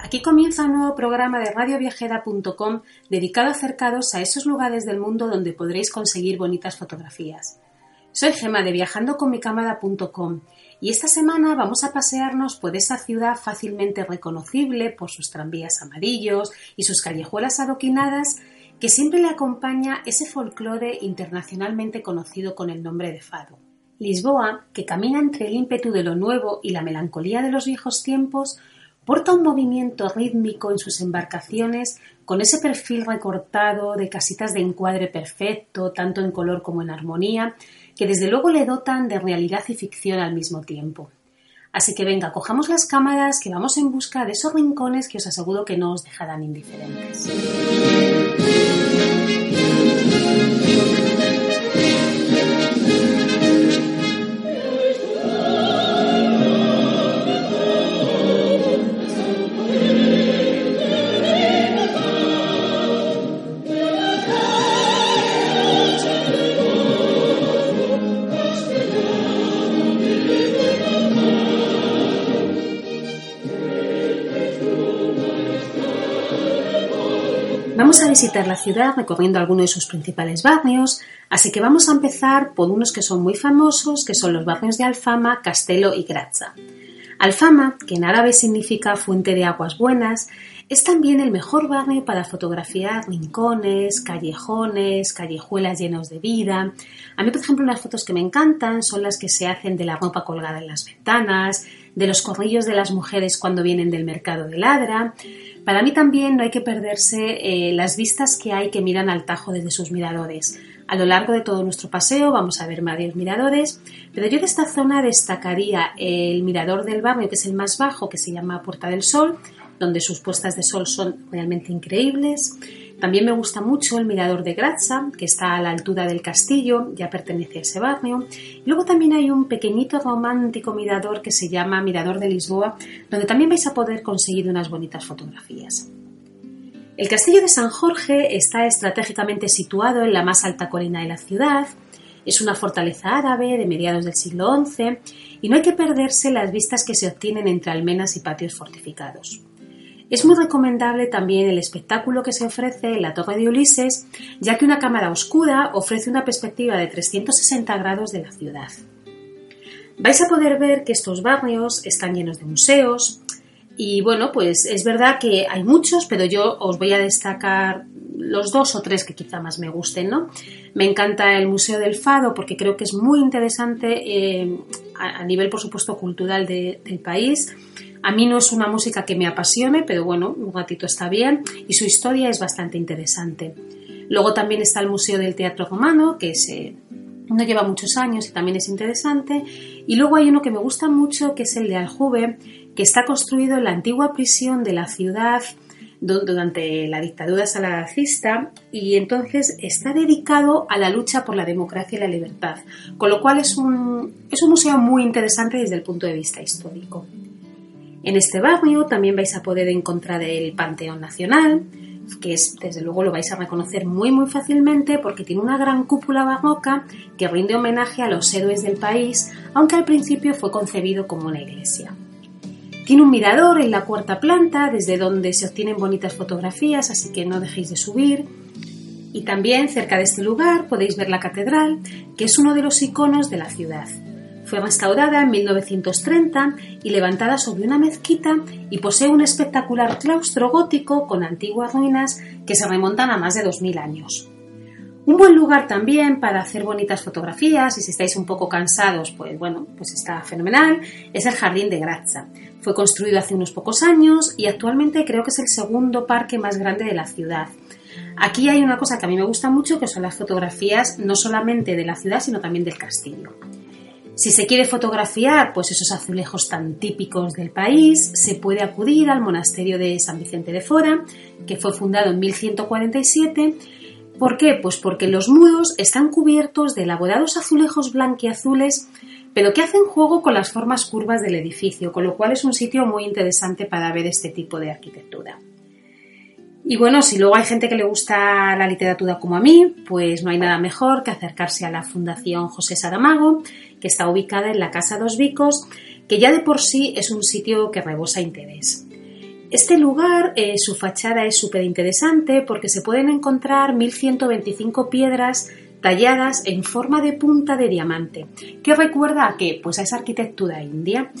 Aquí comienza un nuevo programa de radioviajera.com dedicado a acercaros a esos lugares del mundo donde podréis conseguir bonitas fotografías. Soy Gema de viajandoconmicámara.com y esta semana vamos a pasearnos por esa ciudad fácilmente reconocible por sus tranvías amarillos y sus callejuelas adoquinadas que siempre le acompaña ese folclore internacionalmente conocido con el nombre de fado. Lisboa, que camina entre el ímpetu de lo nuevo y la melancolía de los viejos tiempos, porta un movimiento rítmico en sus embarcaciones con ese perfil recortado de casitas de encuadre perfecto, tanto en color como en armonía, que desde luego le dotan de realidad y ficción al mismo tiempo. Así que venga, cojamos las cámaras que vamos en busca de esos rincones que os aseguro que no os dejarán indiferentes. Vamos a visitar la ciudad recorriendo algunos de sus principales barrios, así que vamos a empezar por unos que son muy famosos, que son los barrios de Alfama, Castelo y Grazza. Alfama, que en árabe significa fuente de aguas buenas, es también el mejor barrio para fotografiar rincones, callejones, callejuelas llenos de vida. A mí, por ejemplo, unas fotos que me encantan son las que se hacen de la ropa colgada en las ventanas, de los corrillos de las mujeres cuando vienen del mercado de ladra. Para mí también no hay que perderse eh, las vistas que hay que miran al Tajo desde sus miradores. A lo largo de todo nuestro paseo vamos a ver varios miradores, pero yo de esta zona destacaría el mirador del barrio, que es el más bajo, que se llama Puerta del Sol, donde sus puestas de sol son realmente increíbles. También me gusta mucho el mirador de Grazza, que está a la altura del castillo, ya pertenece a ese barrio. Y luego también hay un pequeñito romántico mirador que se llama Mirador de Lisboa, donde también vais a poder conseguir unas bonitas fotografías. El castillo de San Jorge está estratégicamente situado en la más alta colina de la ciudad. Es una fortaleza árabe de mediados del siglo XI y no hay que perderse las vistas que se obtienen entre almenas y patios fortificados. Es muy recomendable también el espectáculo que se ofrece en la Torre de Ulises, ya que una cámara oscura ofrece una perspectiva de 360 grados de la ciudad. Vais a poder ver que estos barrios están llenos de museos y bueno, pues es verdad que hay muchos, pero yo os voy a destacar los dos o tres que quizá más me gusten, ¿no? Me encanta el Museo del Fado porque creo que es muy interesante eh, a, nivel, por supuesto, cultural de, del país. A mí no es una música que me apasione, pero bueno, un ratito está bien y su historia es bastante interesante. Luego también está el Museo del Teatro Romano, que se, no lleva muchos años y también es interesante. Y luego hay uno que me gusta mucho, que es el de Aljuve, que está construido en la antigua prisión de la ciudad durante la dictadura salazista y entonces está dedicado a la lucha por la democracia y la libertad, con lo cual es un, es un museo muy interesante desde el punto de vista histórico. En este barrio también vais a poder encontrar el Panteón Nacional, que es, desde luego lo vais a reconocer muy muy fácilmente porque tiene una gran cúpula barroca que rinde homenaje a los héroes del país, aunque al principio fue concebido como una iglesia. Tiene un mirador en la cuarta planta desde donde se obtienen bonitas fotografías, así que no dejéis de subir. Y también cerca de este lugar podéis ver la catedral, que es uno de los iconos de la ciudad. Fue restaurada en 1930 y levantada sobre una mezquita y posee un espectacular claustro gótico con antiguas ruinas que se remontan a más de 2.000 años. Un buen lugar también para hacer bonitas fotografías y si estáis un poco cansados, pues bueno, pues está fenomenal, es el Jardín de Grazza. Fue construido hace unos pocos años y actualmente creo que es el segundo parque más grande de la ciudad. Aquí hay una cosa que a mí me gusta mucho, que son las fotografías no solamente de la ciudad, sino también del castillo. Si se quiere fotografiar pues esos azulejos tan típicos del país, se puede acudir al monasterio de San Vicente de Fora, que fue fundado en 1147. ¿Por qué? Pues porque los muros están cubiertos de elaborados azulejos blanquiazules, pero que hacen juego con las formas curvas del edificio, con lo cual es un sitio muy interesante para ver este tipo de arquitectura. Y bueno, si luego hay gente que le gusta la literatura como a mí, pues no hay nada mejor que acercarse a la Fundación José Saramago, que está ubicada en la Casa Dos Vicos, que ya de por sí es un sitio que rebosa interés. Este lugar, eh, su fachada es súper interesante porque se pueden encontrar 1125 piedras talladas en forma de punta de diamante. ¿Qué recuerda a qué? Pues a esa arquitectura india.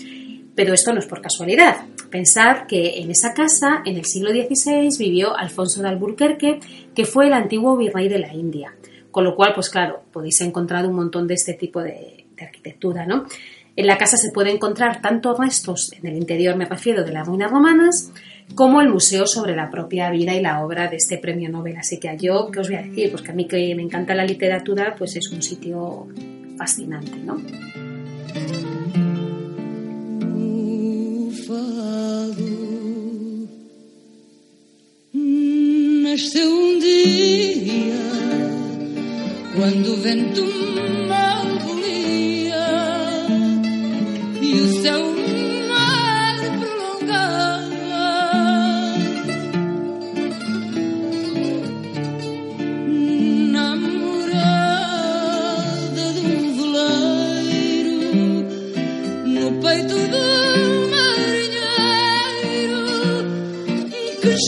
Pero esto no es por casualidad. Pensad que en esa casa, en el siglo XVI, vivió Alfonso de Alburquerque, que fue el antiguo virrey de la India. Con lo cual, pues claro, podéis encontrar un montón de este tipo de, arquitectura, ¿no? En la casa se puede encontrar tanto restos, en el interior me refiero, de las ruinas romanas, como el museo sobre la propia vida y la obra de este premio Nobel. Así que yo, ¿qué os voy a decir? Pues que a mí que me encanta la literatura, pues es un sitio fascinante, ¿no?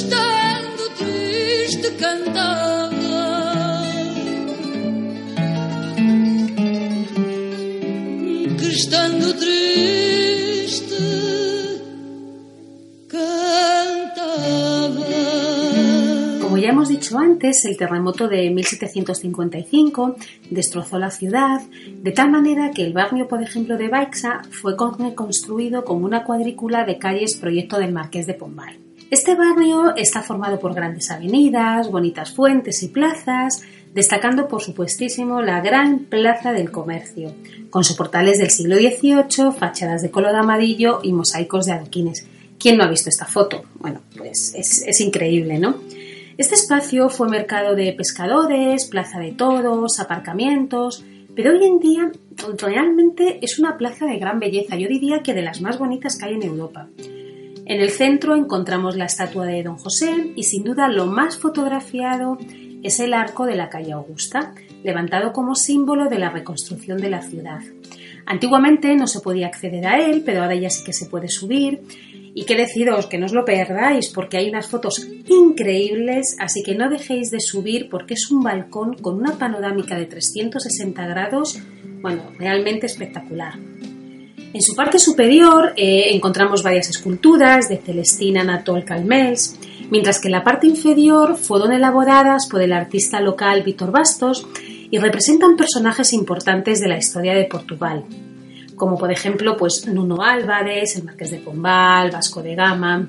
Estando triste. Que triste. Como ya hemos dicho antes, el terremoto de 1755 destrozó la ciudad de tal manera que el barrio, por ejemplo, de Baixa fue con- reconstruido como una cuadrícula de calles proyecto del Marqués de Pombal. Este barrio está formado por grandes avenidas, bonitas fuentes y plazas, destacando por supuestísimo la gran Plaza del Comercio, con soportales del siglo XVIII, fachadas de color amarillo y mosaicos de adoquines. ¿Quién no ha visto esta foto? Bueno, pues es, increíble, ¿no? Este espacio fue mercado de pescadores, plaza de toros, aparcamientos, pero hoy en día realmente es una plaza de gran belleza, yo diría que de las más bonitas que hay en Europa. En el centro encontramos la estatua de Don José y sin duda lo más fotografiado es el arco de la calle Augusta, levantado como símbolo de la reconstrucción de la ciudad. Antiguamente no se podía acceder a él, pero ahora ya sí que se puede subir. Y qué deciros, que no os lo perdáis, porque hay unas fotos increíbles, así que no dejéis de subir porque es un balcón con una panorámica de 360 grados, bueno, realmente espectacular. En su parte superior eh, encontramos varias esculturas de Celestina Anatol Calmels, mientras que en la parte inferior fueron elaboradas por el artista local Víctor Bastos y representan personajes importantes de la historia de Portugal, como por ejemplo pues Nuno Álvarez, el Marqués de Pombal, Vasco de Gama.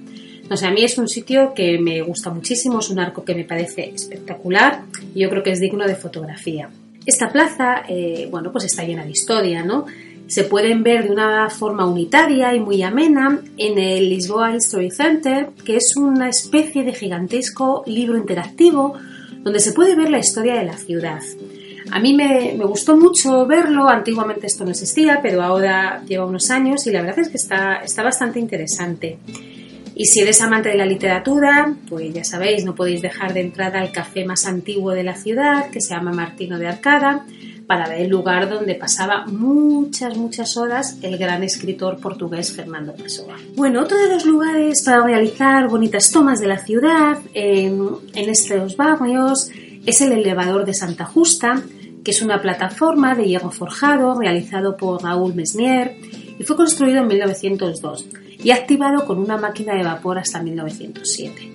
No sé, a mí es un sitio que me gusta muchísimo, es un arco que me parece espectacular y yo creo que es digno de fotografía. Esta plaza, eh, bueno, pues está llena de historia, ¿no? Se pueden ver de una forma unitaria y muy amena en el Lisboa History Center, que es una especie de gigantesco libro interactivo donde se puede ver la historia de la ciudad. A mí me, gustó mucho verlo, antiguamente esto no existía, pero ahora lleva unos años y la verdad es que está, está bastante interesante. Y si eres amante de la literatura, pues ya sabéis, no podéis dejar de entrar al café más antiguo de la ciudad, que se llama Martino de Arcada, para ver el lugar donde pasaba muchas, muchas horas el gran escritor portugués Fernando Pessoa. Bueno, otro de los lugares para realizar bonitas tomas de la ciudad en, estos barrios es el elevador de Santa Justa, que es una plataforma de hierro forjado realizado por Raúl Mesnier y fue construido en 1902 y activado con una máquina de vapor hasta 1907.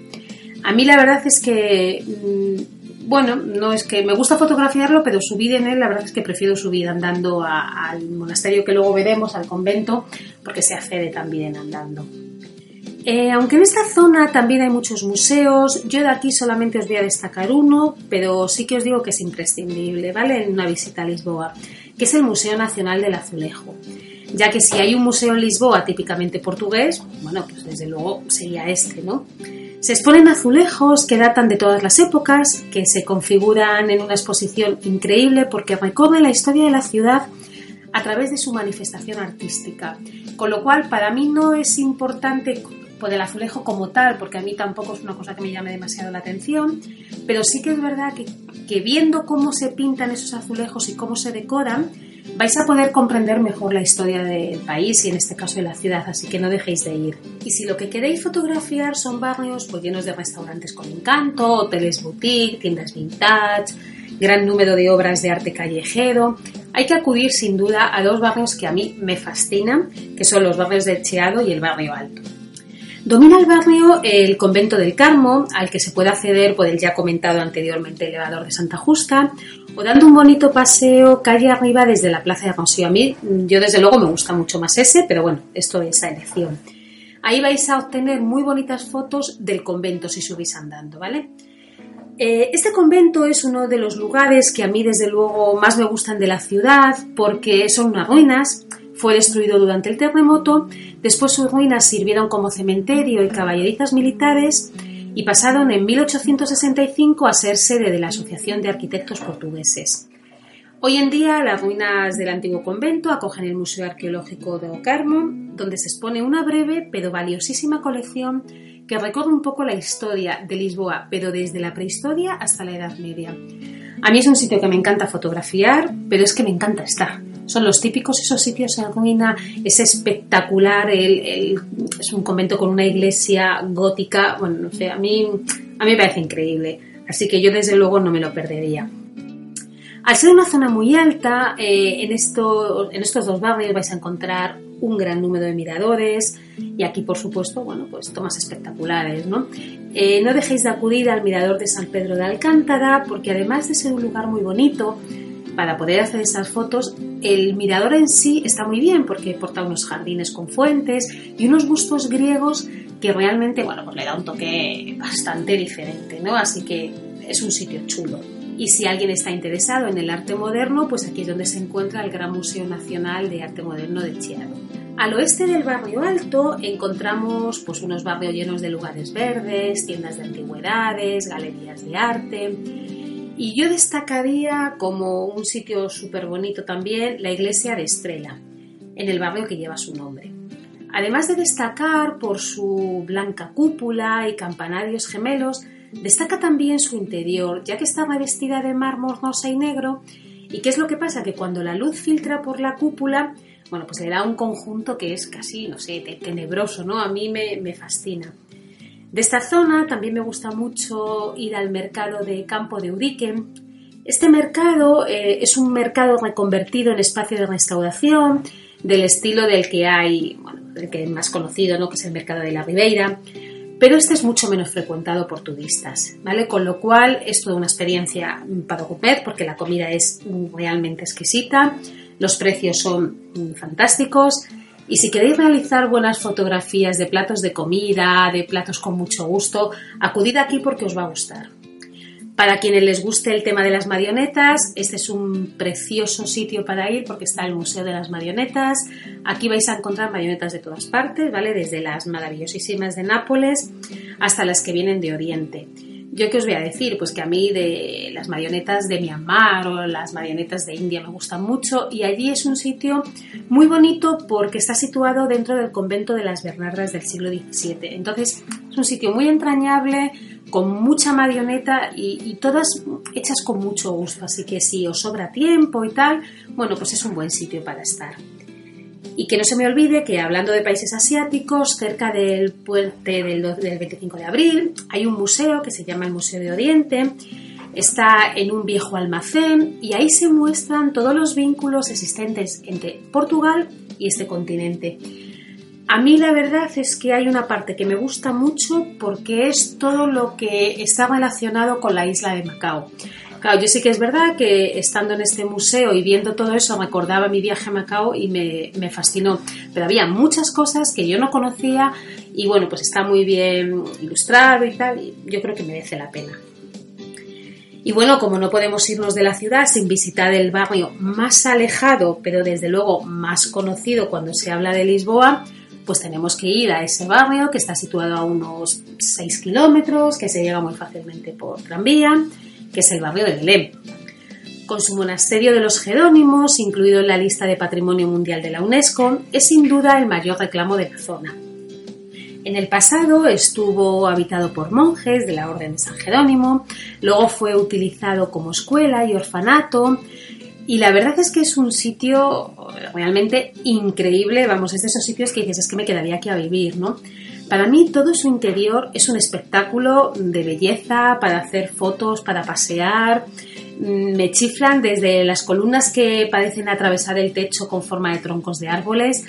A mí la verdad es que, mm, bueno, no es que me gusta fotografiarlo, pero subir en él, la verdad es que prefiero subir andando al monasterio que luego veremos, al convento, porque se accede también andando. Eh, aunque en esta zona también hay muchos museos, yo de aquí solamente os voy a destacar uno, pero sí que os digo que es imprescindible, ¿vale? En una visita a Lisboa, que es el Museo Nacional del Azulejo ya que si hay un museo en Lisboa típicamente portugués, bueno, pues desde luego sería este, ¿no? Se exponen azulejos que datan de todas las épocas, que se configuran en una exposición increíble porque recorren la historia de la ciudad a través de su manifestación artística. Con lo cual, para mí no es importante por el azulejo como tal, porque a mí tampoco es una cosa que me llame demasiado la atención, pero sí que es verdad que, que viendo cómo se pintan esos azulejos y cómo se decoran, vais a poder comprender mejor la historia del país y en este caso de la ciudad, así que no dejéis de ir. Y si lo que queréis fotografiar son barrios pues, llenos de restaurantes con encanto, hoteles boutique, tiendas vintage, gran número de obras de arte callejero, hay que acudir sin duda a dos barrios que a mí me fascinan, que son los barrios de Cheado y el barrio Alto. Domina el barrio el convento del Carmo, al que se puede acceder por el ya comentado anteriormente elevador de Santa Justa, o dando un bonito paseo calle arriba desde la plaza de Rocío. A mí, yo desde luego me gusta mucho más ese, pero bueno, esto es la elección. Ahí vais a obtener muy bonitas fotos del convento si subís andando, ¿vale? Eh, este convento es uno de los lugares que a mí desde luego más me gustan de la ciudad porque son unas ruinas, fue destruido durante el terremoto, después sus ruinas sirvieron como cementerio y caballerizas militares y pasaron en 1865 a ser sede de la Asociación de Arquitectos Portugueses. Hoy en día las ruinas del antiguo convento acogen el Museo Arqueológico de Ocarmo, donde se expone una breve pero valiosísima colección que recorre un poco la historia de Lisboa, pero desde la prehistoria hasta la Edad Media. A mí es un sitio que me encanta fotografiar, pero es que me encanta estar son los típicos esos sitios en ruina, es espectacular, es un convento con una iglesia gótica, bueno, no sé, a mí, a mí me parece increíble, así que yo desde luego no me lo perdería. Al ser una zona muy alta, eh, en, en estos dos barrios vais a encontrar un gran número de miradores y aquí, por supuesto, bueno, pues tomas espectaculares, ¿no? Eh, no dejéis de acudir al mirador de San Pedro de Alcántara porque además de ser un lugar muy bonito, para poder hacer esas fotos, el mirador en sí está muy bien porque porta unos jardines con fuentes y unos bustos griegos que realmente, bueno, pues le da un toque bastante diferente, ¿no? Así que es un sitio chulo. Y si alguien está interesado en el arte moderno, pues aquí es donde se encuentra el Gran Museo Nacional de Arte Moderno de Chiado. Al oeste del barrio alto encontramos pues, unos barrios llenos de lugares verdes, tiendas de antigüedades, galerías de arte y yo destacaría como un sitio súper bonito también la iglesia de Estrella, en el barrio que lleva su nombre. Además de destacar por su blanca cúpula y campanarios gemelos, destaca también su interior, ya que está revestida de mármol rosa y negro. ¿Y qué es lo que pasa? Que cuando la luz filtra por la cúpula, bueno, pues le da un conjunto que es casi, no sé, tenebroso, ¿no? A mí me, me fascina. De esta zona también me gusta mucho ir al mercado de Campo de Urique. Este mercado eh, es un mercado reconvertido en espacio de restauración del estilo del que hay, bueno, el que es más conocido, ¿no? que es el mercado de la Ribeira, pero este es mucho menos frecuentado por turistas, ¿vale? Con lo cual es toda una experiencia para comer porque la comida es realmente exquisita, los precios son fantásticos y si queréis realizar buenas fotografías de platos de comida, de platos con mucho gusto, acudid aquí porque os va a gustar. Para quienes les guste el tema de las marionetas, este es un precioso sitio para ir porque está el Museo de las Marionetas. Aquí vais a encontrar marionetas de todas partes, ¿vale? Desde las maravillosísimas de Nápoles hasta las que vienen de Oriente. Yo qué os voy a decir, pues que a mí de las marionetas de Myanmar o las marionetas de India me gustan mucho y allí es un sitio muy bonito porque está situado dentro del convento de las Bernardas del siglo XVII. Entonces es un sitio muy entrañable, con mucha marioneta y, todas hechas con mucho gusto. Así que si os sobra tiempo y tal, bueno, pues es un buen sitio para estar. Y que no se me olvide que hablando de países asiáticos, cerca del puente del, 25 de abril hay un museo que se llama el Museo de Oriente. Está en un viejo almacén y ahí se muestran todos los vínculos existentes entre Portugal y este continente. A mí la verdad es que hay una parte que me gusta mucho porque es todo lo que está relacionado con la isla de Macao. Claro, yo sé que es verdad que estando en este museo y viendo todo eso me acordaba mi viaje a Macao y me, me, fascinó. Pero había muchas cosas que yo no conocía y bueno, pues está muy bien ilustrado y tal, y yo creo que merece la pena. Y bueno, como no podemos irnos de la ciudad sin visitar el barrio más alejado, pero desde luego más conocido cuando se habla de Lisboa, pues tenemos que ir a ese barrio que está situado a unos 6 kilómetros, que se llega muy fácilmente por tranvía, que es el barrio de Belém. Con su monasterio de los Jerónimos, incluido en la lista de Patrimonio Mundial de la UNESCO, es sin duda el mayor reclamo de la zona. En el pasado estuvo habitado por monjes de la Orden de San Jerónimo, luego fue utilizado como escuela y orfanato, y la verdad es que es un sitio realmente increíble, vamos, es de esos sitios que dices, es que me quedaría aquí a vivir, ¿no? Para mí todo su interior es un espectáculo de belleza, para hacer fotos, para pasear. Mm, me chiflan desde las columnas que parecen atravesar el techo con forma de troncos de árboles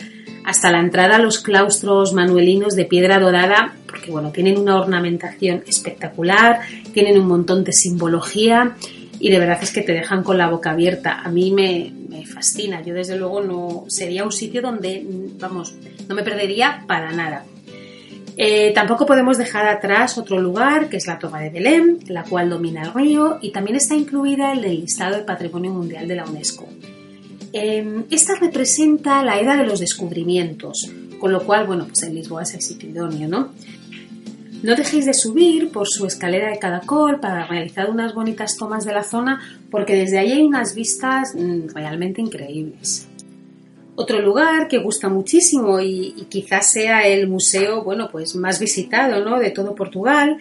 hasta la entrada a los claustros manuelinos de piedra dorada, porque bueno, tienen una ornamentación espectacular, tienen un montón de simbología y de verdad es que te dejan con la boca abierta. A mí me, fascina. Yo desde luego no sería un sitio donde, vamos, no me perdería para nada. Eh, tampoco podemos dejar atrás otro lugar, que es la Toma de Belém, la cual domina el río y también está incluida en el listado de Patrimonio Mundial de la UNESCO. Em, esta representa la era de los descubrimientos, con lo cual, bueno, pues en Lisboa es el sitio idóneo, ¿no? No dejéis de subir por su escalera de caracol para realizar unas bonitas tomas de la zona porque desde ahí hay unas vistas mm, realmente increíbles. Otro lugar que gusta muchísimo y, quizás sea el museo, bueno, pues más visitado, ¿no? de todo Portugal,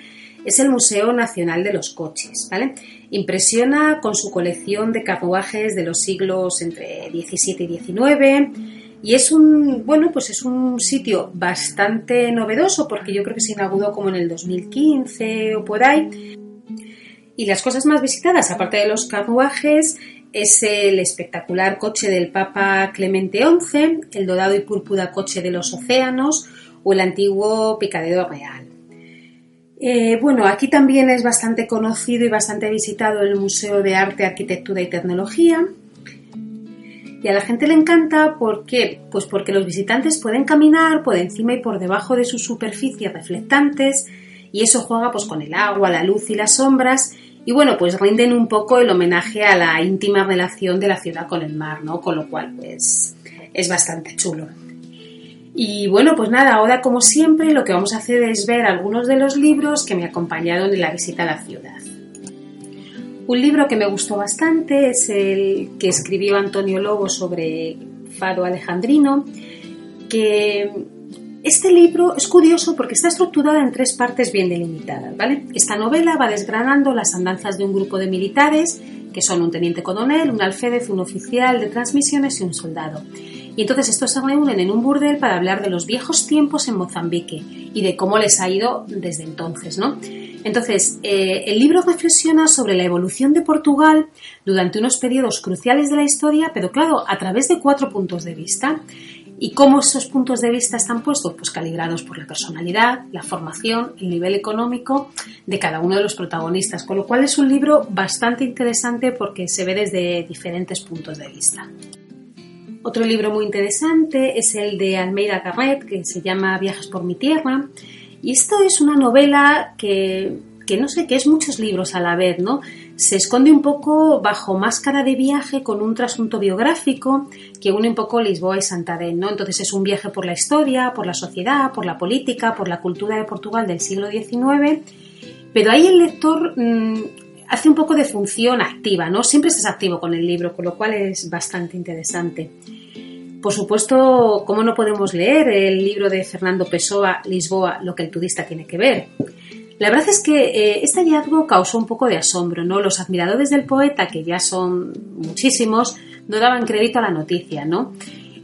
es el Museo Nacional de los Coches, ¿vale? Impresiona con su colección de carruajes de los siglos entre XVII y XIX y es un, bueno, pues es un sitio bastante novedoso porque yo creo que se inauguró como en el 2015 o por ahí. Y las cosas más visitadas, aparte de los carruajes, es el espectacular coche del Papa Clemente XI, el dorado y púrpura coche de los océanos o el antiguo picadero real. Eh, bueno, aquí también es bastante conocido y bastante visitado el Museo de Arte, Arquitectura y Tecnología, y a la gente le encanta ¿por qué? Pues porque los visitantes pueden caminar por encima y por debajo de sus superficies reflectantes y eso juega pues con el agua, la luz y las sombras y bueno, pues rinden un poco el homenaje a la íntima relación de la ciudad con el mar, ¿no? Con lo cual pues es bastante chulo. Y bueno, pues nada, ahora como siempre lo que vamos a hacer es ver algunos de los libros que me acompañaron en la visita a la ciudad. Un libro que me gustó bastante es el que escribió Antonio Lobo sobre Fado Alejandrino, que este libro es curioso porque está estructurada en tres partes bien delimitadas, ¿vale? Esta novela va desgranando las andanzas de un grupo de militares, que son un teniente coronel, un alférez, un oficial de transmisiones y un soldado. Y entonces estos se reúnen en un burdel para hablar de los viejos tiempos en Mozambique y de cómo les ha ido desde entonces, ¿no? Entonces, eh, el libro reflexiona sobre la evolución de Portugal durante unos periodos cruciales de la historia, pero claro, a través de cuatro puntos de vista. ¿Y cómo esos puntos de vista están puestos? Pues calibrados por la personalidad, la formación, el nivel económico de cada uno de los protagonistas, con lo cual es un libro bastante interesante porque se ve desde diferentes puntos de vista. Otro libro muy interesante es el de Almeida Carret, que se llama Viajes por mi tierra, y esto es una novela que, que no sé, que es muchos libros a la vez, ¿no? Se esconde un poco bajo máscara de viaje con un trasunto biográfico que une un poco Lisboa y Santarém, ¿no? Entonces es un viaje por la historia, por la sociedad, por la política, por la cultura de Portugal del siglo XIX, pero ahí el lector mm, hace un poco de función activa, ¿no? Siempre estás activo con el libro, con lo cual es bastante interesante. Por supuesto, ¿cómo no podemos leer el libro de Fernando Pessoa, Lisboa, lo que el turista tiene que ver? La verdad es que eh, este hallazgo causó un poco de asombro, ¿no? Los admiradores del poeta, que ya son muchísimos, no daban crédito a la noticia, ¿no?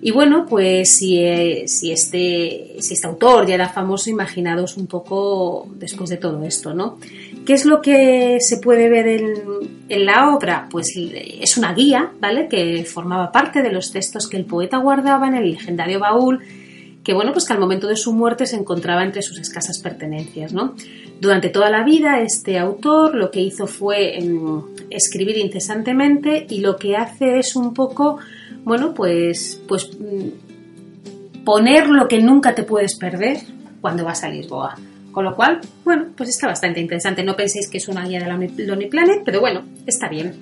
Y bueno, pues si, eh, este, si este autor ya era famoso, imaginados un poco después de todo esto, ¿no? ¿Qué es lo que se puede ver en, en, la obra? Pues es una guía, ¿vale? Que formaba parte de los textos que el poeta guardaba en el legendario baúl, que bueno, pues que al momento de su muerte se encontraba entre sus escasas pertenencias, ¿no? Durante toda la vida, este autor lo que hizo fue em, escribir incesantemente y lo que hace es un poco, bueno, pues, pues mm, poner lo que nunca te puedes perder cuando vas a Lisboa. Con lo cual, bueno, pues está bastante interesante. No penséis que es una guía de la Lonely Planet, pero bueno, está bien.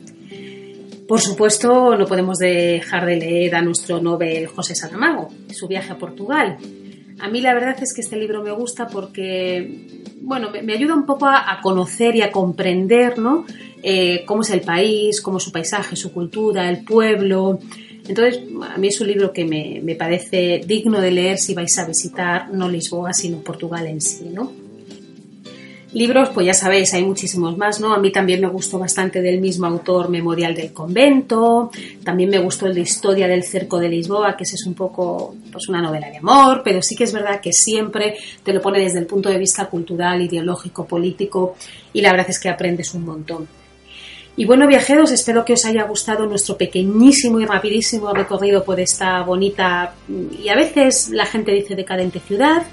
Por supuesto, no podemos dejar de leer a nuestro Nobel José Saramago, su viaje a Portugal. A mí la verdad es que este libro me gusta porque, bueno, me, ayuda un poco a, conocer y a comprender, ¿no? Eh, cómo es el país, cómo es su paisaje, su cultura, el pueblo. Entonces, a mí es un libro que me, me parece digno de leer si vais a visitar no Lisboa, sino Portugal en sí, ¿no? Libros, pues ya sabéis, hay muchísimos más, ¿no? A mí también me gustó bastante del mismo autor Memorial del Convento, también me gustó el de Historia del Cerco de Lisboa, que ese es un poco, pues una novela de amor, pero sí que es verdad que siempre te lo pone desde el punto de vista cultural, ideológico, político, y la verdad es que aprendes un montón. Y bueno, viajeros, espero que os haya gustado nuestro pequeñísimo y rapidísimo recorrido por esta bonita y a veces la gente dice decadente ciudad.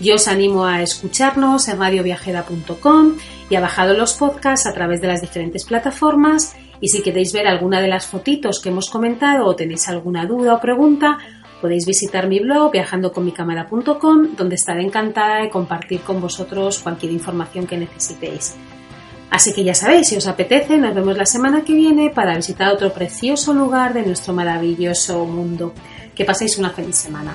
Yo os animo a escucharnos en radioviajera.com y a bajar los podcasts a través de las diferentes plataformas y si queréis ver alguna de las fotitos que hemos comentado o tenéis alguna duda o pregunta, podéis visitar mi blog viajandoconmicámara.com donde estaré encantada de compartir con vosotros cualquier información que necesitéis. Así que ya sabéis, si os apetece, nos vemos la semana que viene para visitar otro precioso lugar de nuestro maravilloso mundo. Que paséis una feliz semana.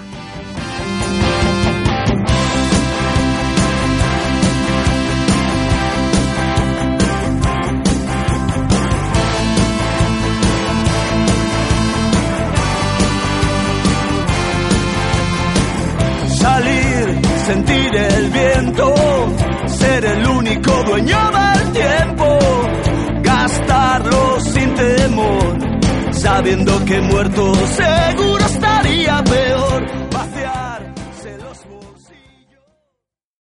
Sentir el viento, ser el único dueño del tiempo, gastarlo sin temor, sabiendo que muerto seguro estaría peor